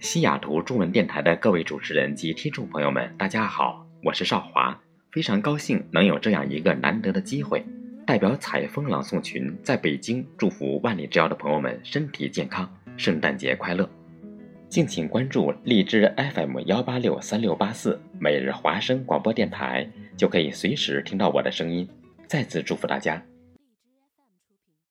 西雅图中文电台的各位主持人及听众朋友们，大家好，我是少华，非常高兴能有这样一个难得的机会，代表采风朗诵群在北京祝福万里之遥的朋友们身体健康，圣诞节快乐。敬请关注荔枝 FM 幺八六三六八四每日华声广播电台，就可以随时听到我的声音。再次祝福大家